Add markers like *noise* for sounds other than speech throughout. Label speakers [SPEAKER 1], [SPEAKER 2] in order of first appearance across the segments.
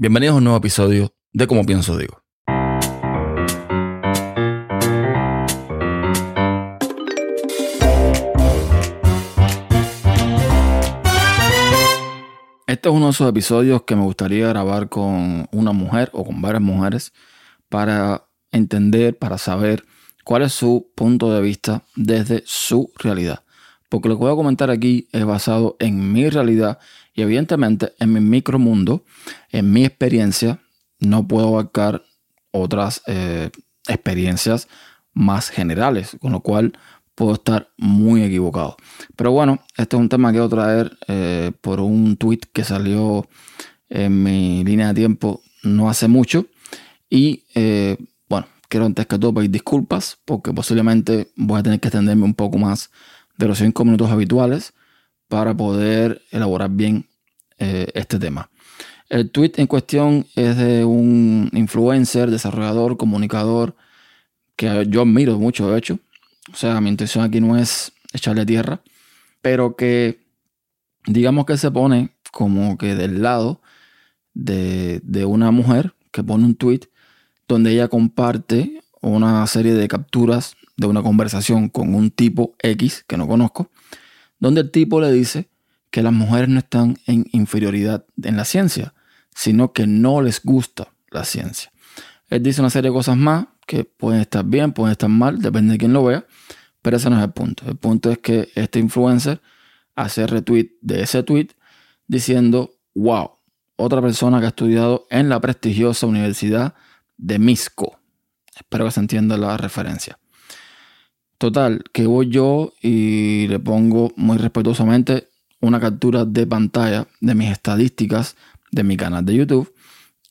[SPEAKER 1] Bienvenidos a un nuevo episodio de Como Pienso Digo. Este es uno de esos episodios que me gustaría grabar con una mujer o con varias mujeres para entender, para saber cuál es su punto de vista desde su realidad. Porque lo que voy a comentar aquí es basado en mi realidad y evidentemente en mi micromundo, en mi experiencia, no puedo abarcar otras eh, experiencias más generales, con lo cual puedo estar muy equivocado. Pero bueno, este es un tema que quiero traer eh, por un tweet que salió en mi línea de tiempo no hace mucho. Y eh, bueno, quiero antes que todo pedir disculpas porque posiblemente voy a tener que extenderme un poco más de los 5 minutos habituales para poder elaborar bien eh, este tema. El tweet en cuestión es de un influencer, desarrollador, comunicador que yo admiro mucho, de hecho. O sea, mi intención aquí no es echarle tierra, pero que digamos que se pone como que del lado de, de una mujer que pone un tweet donde ella comparte una serie de capturas de una conversación con un tipo X que no conozco, donde el tipo le dice que las mujeres no están en inferioridad en la ciencia, sino que no les gusta la ciencia. Él dice una serie de cosas más que pueden estar bien, pueden estar mal, depende de quién lo vea, pero ese no es el punto. El punto es que este influencer hace retweet de ese tweet diciendo, wow, otra persona que ha estudiado en la prestigiosa Universidad de Misco. Espero que se entienda la referencia. Total, que voy yo y le pongo muy respetuosamente una captura de pantalla de mis estadísticas de mi canal de YouTube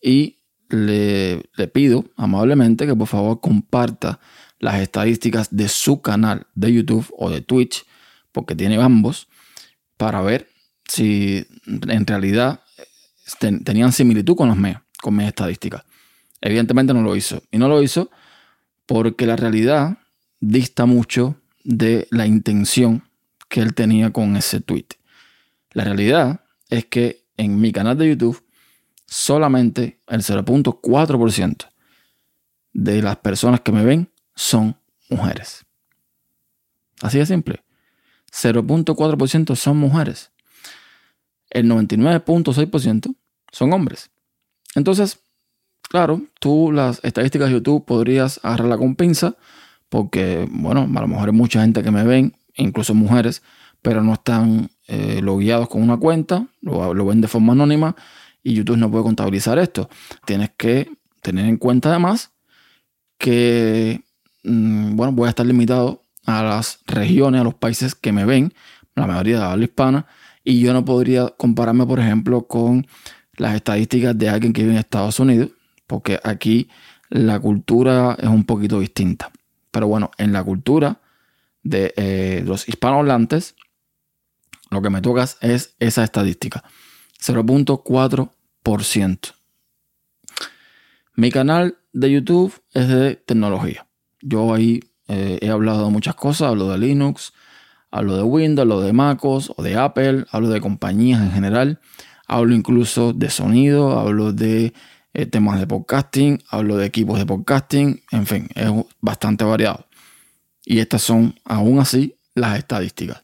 [SPEAKER 1] y le, le, pido amablemente que por favor comparta las estadísticas de su canal de YouTube o de Twitch, porque tiene ambos, para ver si en realidad tenían similitud con las mías, con mis estadísticas. Evidentemente no lo hizo. Y no lo hizo porque la realidad dista mucho de la intención que él tenía con ese tweet. La realidad es que en mi canal de YouTube solamente el 0.4% de las personas que me ven son mujeres. Así de simple. 0.4% son mujeres. El 99.6% son hombres. Entonces, claro, tú las estadísticas de YouTube podrías agarrarla con pinza porque, bueno, a lo mejor hay mucha gente que me ven, incluso mujeres, pero no están eh, logueados con una cuenta, lo, lo ven de forma anónima y YouTube no puede contabilizar esto. Tienes que tener en cuenta además que, mm, bueno, voy a estar limitado a las regiones, a los países que me ven, la mayoría de habla hispana, y yo no podría compararme, por ejemplo, con las estadísticas de alguien que vive en Estados Unidos, porque aquí la cultura es un poquito distinta. Pero bueno, en la cultura de eh, los hispanohablantes, lo que me tocas es esa estadística. 0.4%. Mi canal de YouTube es de tecnología. Yo ahí eh, he hablado de muchas cosas, hablo de Linux, hablo de Windows, hablo de MacOS o de Apple, hablo de compañías en general, hablo incluso de sonido, hablo de eh, temas de podcasting, hablo de equipos de podcasting, en fin, es bastante variado. Y estas son, aún así, las estadísticas.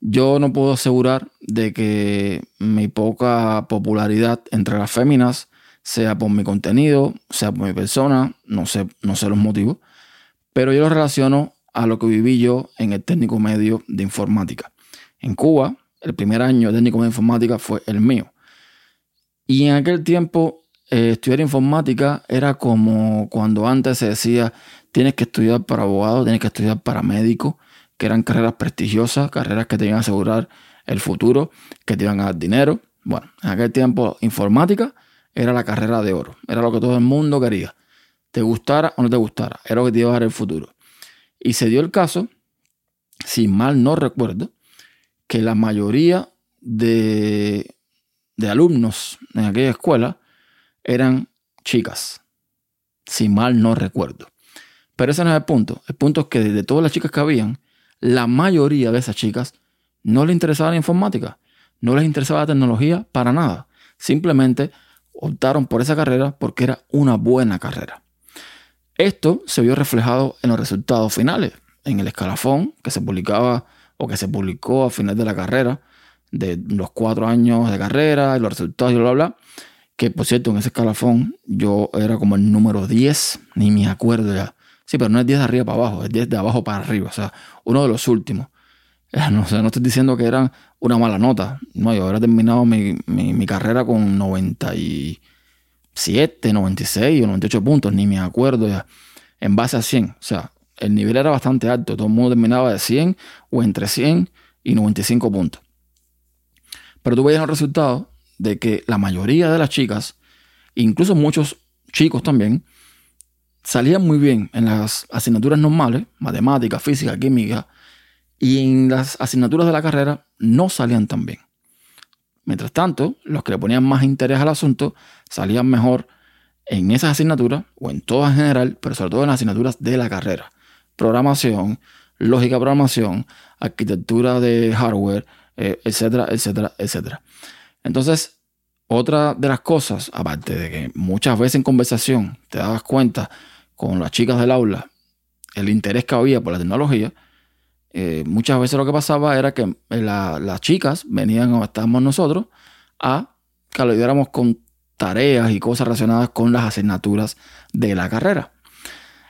[SPEAKER 1] Yo no puedo asegurar de que mi poca popularidad entre las féminas sea por mi contenido, sea por mi persona, no sé, no sé los motivos, pero yo lo relaciono a lo que viví yo en el técnico medio de informática. En Cuba, el primer año de técnico de informática fue el mío. Y en aquel tiempo eh, estudiar informática era como cuando antes se decía tienes que estudiar para abogado, tienes que estudiar para médico, que eran carreras prestigiosas, carreras que te iban a asegurar el futuro, que te iban a dar dinero. Bueno, en aquel tiempo informática era la carrera de oro, era lo que todo el mundo quería. Te gustara o no te gustara, era lo que te iba a dar el futuro. Y se dio el caso, si mal no recuerdo, que la mayoría de, de alumnos en aquella escuela eran chicas, si mal no recuerdo. Pero ese no es el punto. El punto es que de todas las chicas que habían, la mayoría de esas chicas no les interesaba la informática, no les interesaba la tecnología para nada. Simplemente optaron por esa carrera porque era una buena carrera. Esto se vio reflejado en los resultados finales, en el escalafón que se publicaba o que se publicó a final de la carrera, de los cuatro años de carrera y los resultados y bla, bla, bla. Que por cierto, en ese escalafón yo era como el número 10, ni me acuerdo ya. Sí, pero no es 10 de arriba para abajo, es 10 de abajo para arriba, o sea, uno de los últimos. *laughs* No, no estoy diciendo que era una mala nota. No, yo habría terminado mi, mi, carrera con 97, 96 o 98 puntos, ni me acuerdo ya. En base a 100. O sea, el nivel era bastante alto. Todo el mundo terminaba de 100 o entre 100 y 95 puntos. Pero tú veías los resultados de que la mayoría de las chicas, incluso muchos chicos también, salían muy bien en las asignaturas normales, matemática, física, química, y en las asignaturas de la carrera no salían tan bien. Mientras tanto, los que le ponían más interés al asunto salían mejor en esas asignaturas, o en todas en general, pero sobre todo en las asignaturas de la carrera. Programación, lógica programación, arquitectura de hardware, eh, etcétera, etcétera, etcétera. Entonces, otra de las cosas, aparte de que muchas veces en conversación te dabas cuenta con las chicas del aula el interés que había por la tecnología, eh, muchas veces lo que pasaba era que eh, las chicas venían o estábamos nosotros a que lo ayudáramos con tareas y cosas relacionadas con las asignaturas de la carrera.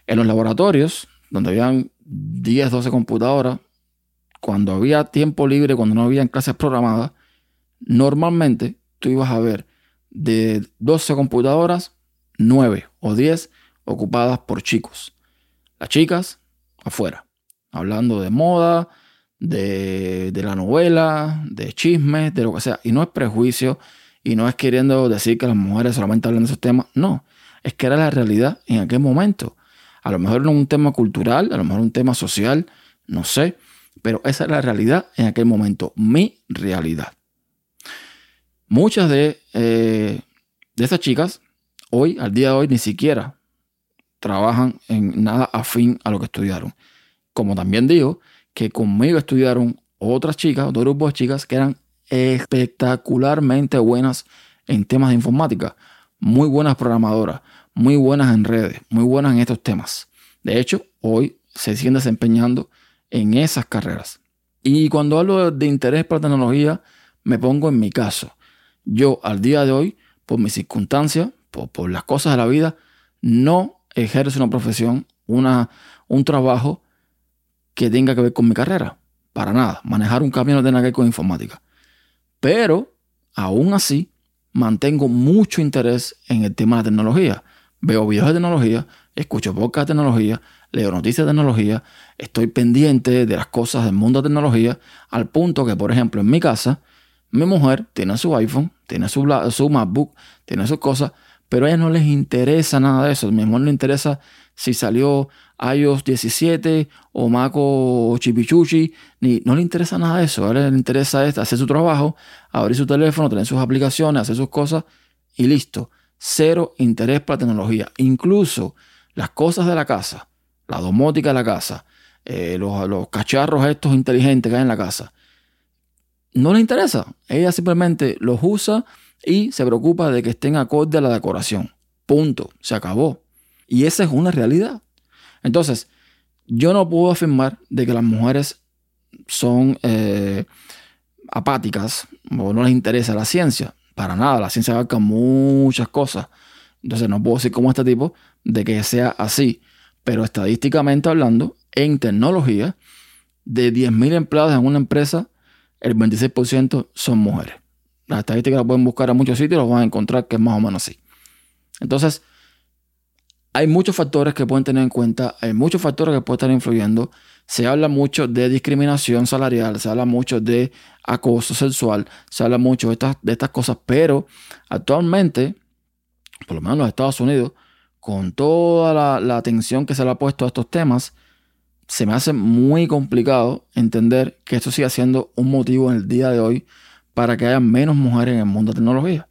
[SPEAKER 1] En los laboratorios, donde habían 10, 12 computadoras, cuando había tiempo libre, cuando no había clases programadas, normalmente tú ibas a ver de 12 computadoras, 9 o 10 ocupadas por chicos. Las chicas afuera hablando de moda, de, la novela, de chismes, de lo que sea. Y no es prejuicio y no es queriendo decir que las mujeres solamente hablan de esos temas. No, es que era la realidad en aquel momento. A lo mejor no un tema cultural, a lo mejor un tema social, no sé. Pero esa es la realidad en aquel momento, mi realidad. Muchas de, eh, de esas chicas, hoy, al día de hoy, ni siquiera trabajan en nada afín a lo que estudiaron. Como también digo, que conmigo estudiaron otras chicas, otro grupo de chicas que eran espectacularmente buenas en temas de informática, muy buenas programadoras, muy buenas en redes, muy buenas en estos temas. De hecho, hoy se siguen desempeñando en esas carreras. Y cuando hablo de interés por la tecnología, me pongo en mi caso. Yo al día de hoy, por mis circunstancias, por, las cosas de la vida, no ejerzo una profesión, una, un trabajo que tenga que ver con mi carrera. Para nada. Manejar un camión no tiene que ver con informática. Pero, aún así, mantengo mucho interés en el tema de la tecnología. Veo videos de tecnología, escucho podcast de tecnología, leo noticias de tecnología, estoy pendiente de las cosas del mundo de tecnología, al punto que, por ejemplo, en mi casa, mi mujer tiene su iPhone, tiene su, su MacBook, tiene sus cosas, pero a ella no les interesa nada de eso. A mi amor no le interesa si salió iOS 17 o Maco Chipichuchi, ni, no le interesa nada de eso. A él le interesa hacer su trabajo, abrir su teléfono, tener sus aplicaciones, hacer sus cosas y listo. Cero interés para la tecnología. Incluso las cosas de la casa, la domótica de la casa, eh, los, los cacharros estos inteligentes que hay en la casa, no le interesa. Ella simplemente los usa y se preocupa de que estén acorde a la decoración. Punto. Se acabó. Y esa es una realidad. Entonces, yo no puedo afirmar de que las mujeres son eh, apáticas o no les interesa la ciencia. Para nada, la ciencia abarca muchas cosas. Entonces no puedo decir como este tipo de que sea así. Pero estadísticamente hablando, en tecnología, de 10.000 empleados en una empresa, el 26% son mujeres. Las estadísticas las pueden buscar a muchos sitios y los van a encontrar que es más o menos así. Entonces, hay muchos factores que pueden tener en cuenta, hay muchos factores que pueden estar influyendo. Se habla mucho de discriminación salarial, se habla mucho de acoso sexual, se habla mucho de estas, de estas cosas, pero actualmente, por lo menos en los Estados Unidos, con toda la, la atención que se le ha puesto a estos temas, se me hace muy complicado entender que esto siga siendo un motivo en el día de hoy para que haya menos mujeres en el mundo de tecnología.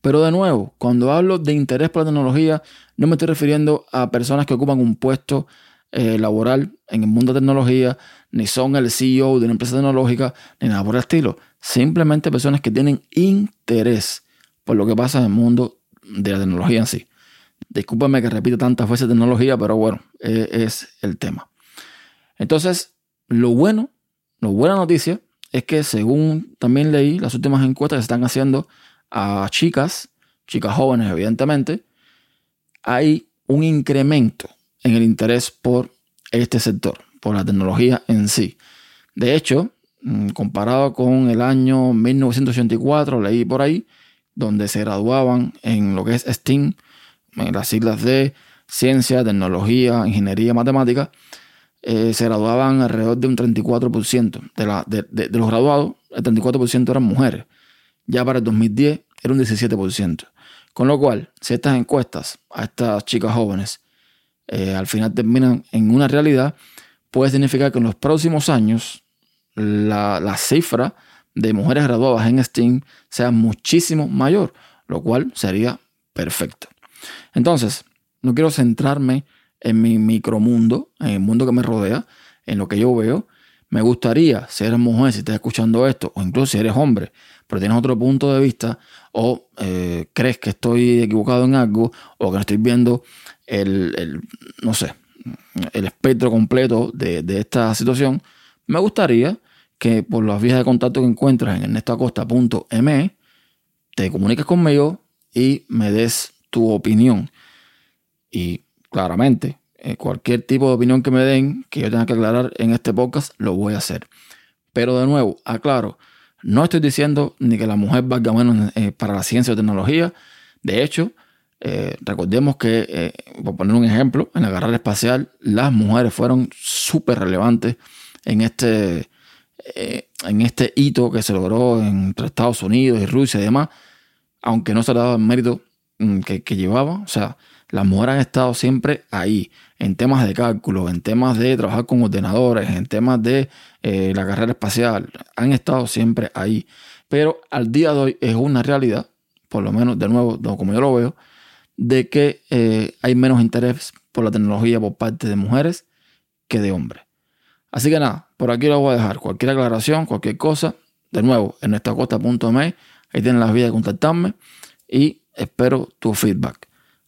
[SPEAKER 1] Pero de nuevo, cuando hablo de interés por la tecnología, no me estoy refiriendo a personas que ocupan un puesto eh, laboral en el mundo de tecnología, ni son el CEO de una empresa tecnológica, ni nada por el estilo. Simplemente personas que tienen interés por lo que pasa en el mundo de la tecnología en sí. Discúlpame que repita tantas veces tecnología, pero bueno, e, es el tema. Entonces, lo bueno, lo buena noticia es que según también leí las últimas encuestas que se están haciendo a chicas, chicas jóvenes evidentemente, hay un incremento en el interés por este sector, por la tecnología en sí. De hecho, mm, comparado con el año 1984, leí por ahí, donde se graduaban en lo que es STEAM, en las siglas de ciencia, tecnología, ingeniería, matemática, eh, se graduaban alrededor de un 34%. De, los graduados, el 34% eran mujeres. Ya para el 2010 era un 17%. Con lo cual, si estas encuestas a estas chicas jóvenes eh, al final terminan en una realidad, puede significar que en los próximos años la, la cifra de mujeres graduadas en STEAM sea muchísimo mayor, lo cual sería perfecto. Entonces, no quiero centrarme en mi micromundo, en el mundo que me rodea, en lo que yo veo. Me gustaría, si eres mujer, si estás escuchando esto, o incluso si eres hombre, pero tienes otro punto de vista, o eh, crees que estoy equivocado en algo, o que no estoy viendo el, no sé, el espectro completo de, de, esta situación, me gustaría que por las vías de contacto que encuentras en ernestoacosta.me te comuniques conmigo y me des tu opinión. Y claramente, eh, cualquier tipo de opinión que me den, que yo tenga que aclarar en este podcast, lo voy a hacer. Pero de nuevo, aclaro, no estoy diciendo ni que la mujer valga menos eh, para la ciencia o tecnología. De hecho, eh, recordemos que, por poner un ejemplo, en la carrera espacial las mujeres fueron súper relevantes en este, en este hito que se logró entre Estados Unidos y Rusia y demás, aunque no se le daba el mérito mm, que, que llevaba. O sea, las mujeres han estado siempre ahí, en temas de cálculo, en temas de trabajar con ordenadores, en temas de eh, la carrera espacial, han estado siempre ahí. Pero al día de hoy es una realidad, por lo menos de nuevo, como yo lo veo, de que eh, hay menos interés por la tecnología por parte de mujeres que de hombres. Así que nada, por aquí lo voy a dejar. Cualquier aclaración, cualquier cosa, de nuevo, en nuestra costa.me, ahí tienen las vías de contactarme y espero tu feedback.